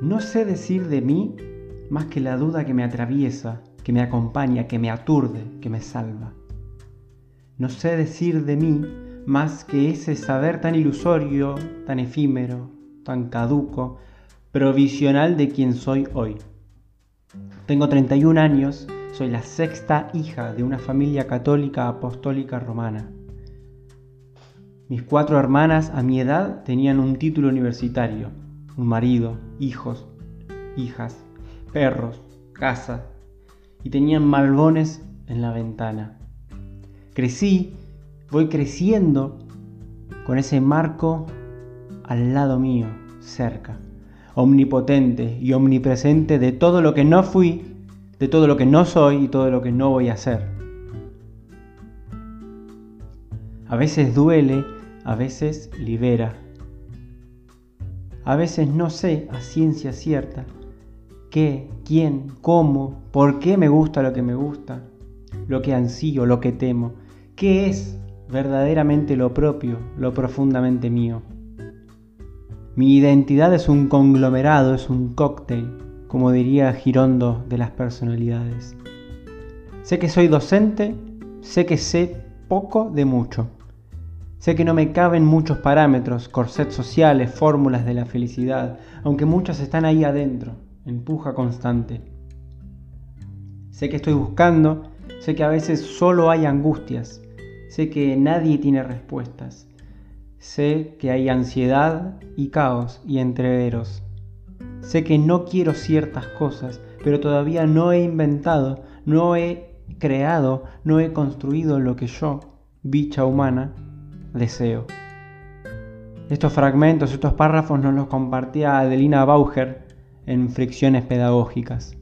No sé decir de mí más que la duda que me atraviesa, que me acompaña, que me aturde, que me salva. No sé decir de mí más que ese saber tan ilusorio, tan efímero, tan caduco, provisional de quien soy hoy. Tengo 31 años, soy la sexta hija de una familia católica apostólica romana. Mis cuatro hermanas a mi edad tenían un título universitario, un marido, hijos, hijas, perros, casa, y tenían malbones en la ventana. Crecí, voy creciendo con ese marco al lado mío, cerca, omnipotente y omnipresente de todo lo que no fui, de todo lo que no soy y todo lo que no voy a ser. A veces duele, a veces libera. A veces no sé a ciencia cierta qué, quién, cómo, por qué me gusta lo que me gusta, lo que ansío, lo que temo, qué es verdaderamente lo propio, lo profundamente mío. Mi identidad es un conglomerado, es un cóctel, como diría Girondo de las personalidades. Sé que soy docente, sé que sé poco de mucho. Sé que no me caben muchos parámetros, corsets sociales, fórmulas de la felicidad, aunque muchas están ahí adentro, empuja constante. Sé que estoy buscando, sé que a veces solo hay angustias, sé que nadie tiene respuestas, sé que hay ansiedad y caos y entreveros. Sé que no quiero ciertas cosas, pero todavía no he inventado, no he creado, no he construido lo que yo, bicha humana, deseo. Estos fragmentos, estos párrafos nos los compartía Adelina Bauger en Fricciones Pedagógicas.